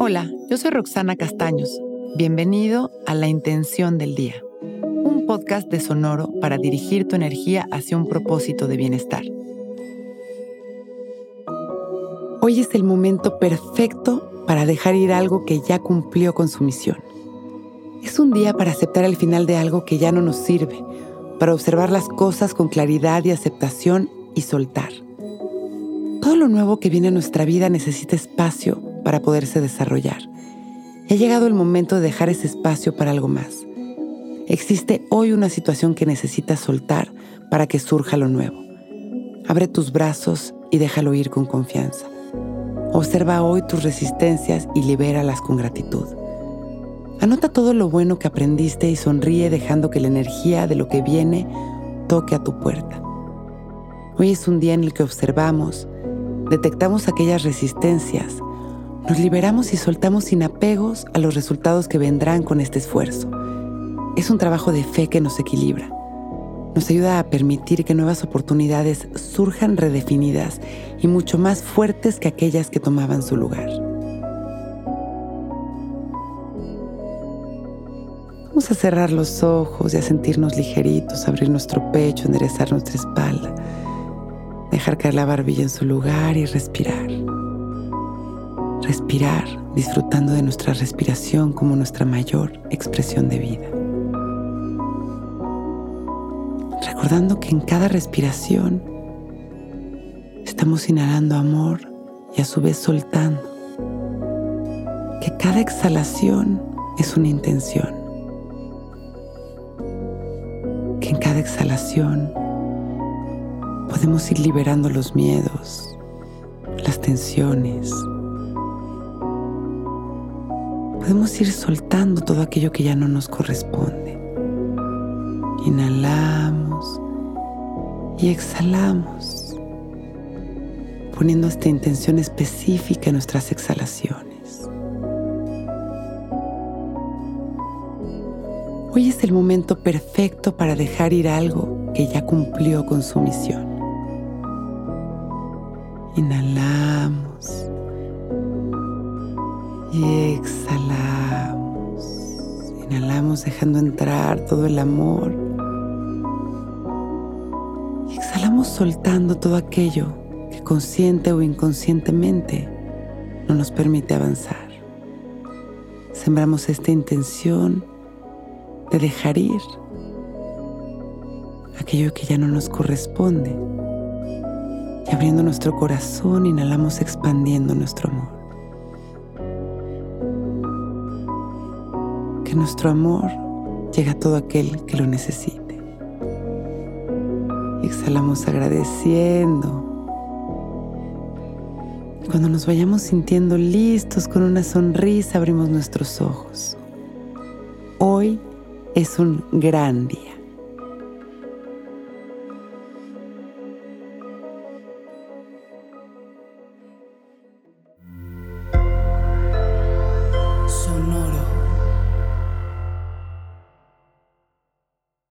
Hola, yo soy Roxana Castaños. Bienvenido a La Intención del Día, un podcast de Sonoro para dirigir tu energía hacia un propósito de bienestar. Hoy es el momento perfecto para dejar ir algo que ya cumplió con su misión. Es un día para aceptar el final de algo que ya no nos sirve, para observar las cosas con claridad y aceptación y soltar. Todo lo nuevo que viene a nuestra vida necesita espacio para poderse desarrollar. Ha llegado el momento de dejar ese espacio para algo más. Existe hoy una situación que necesitas soltar para que surja lo nuevo. Abre tus brazos y déjalo ir con confianza. Observa hoy tus resistencias y libéralas con gratitud. Anota todo lo bueno que aprendiste y sonríe dejando que la energía de lo que viene toque a tu puerta. Hoy es un día en el que observamos, detectamos aquellas resistencias, nos liberamos y soltamos sin apegos a los resultados que vendrán con este esfuerzo. Es un trabajo de fe que nos equilibra. Nos ayuda a permitir que nuevas oportunidades surjan redefinidas y mucho más fuertes que aquellas que tomaban su lugar. Vamos a cerrar los ojos y a sentirnos ligeritos, abrir nuestro pecho, enderezar nuestra espalda, dejar caer la barbilla en su lugar y respirar. Respirar disfrutando de nuestra respiración como nuestra mayor expresión de vida. Recordando que en cada respiración estamos inhalando amor y a su vez soltando. Que cada exhalación es una intención que en cada exhalación podemos ir liberando los miedos, las tensiones. Podemos ir soltando todo aquello que ya no nos corresponde. Inhalamos y exhalamos, poniendo esta intención específica en nuestras exhalaciones. Hoy es el momento perfecto para dejar ir algo que ya cumplió con su misión. Inhalamos y exhalamos. Dejando entrar todo el amor. Y exhalamos soltando todo aquello que consciente o inconscientemente no nos permite avanzar. Sembramos esta intención de dejar ir aquello que ya no nos corresponde. Y abriendo nuestro corazón, inhalamos expandiendo nuestro amor. Que nuestro amor llegue a todo aquel que lo necesite. Exhalamos agradeciendo. Cuando nos vayamos sintiendo listos con una sonrisa, abrimos nuestros ojos. Hoy es un gran día.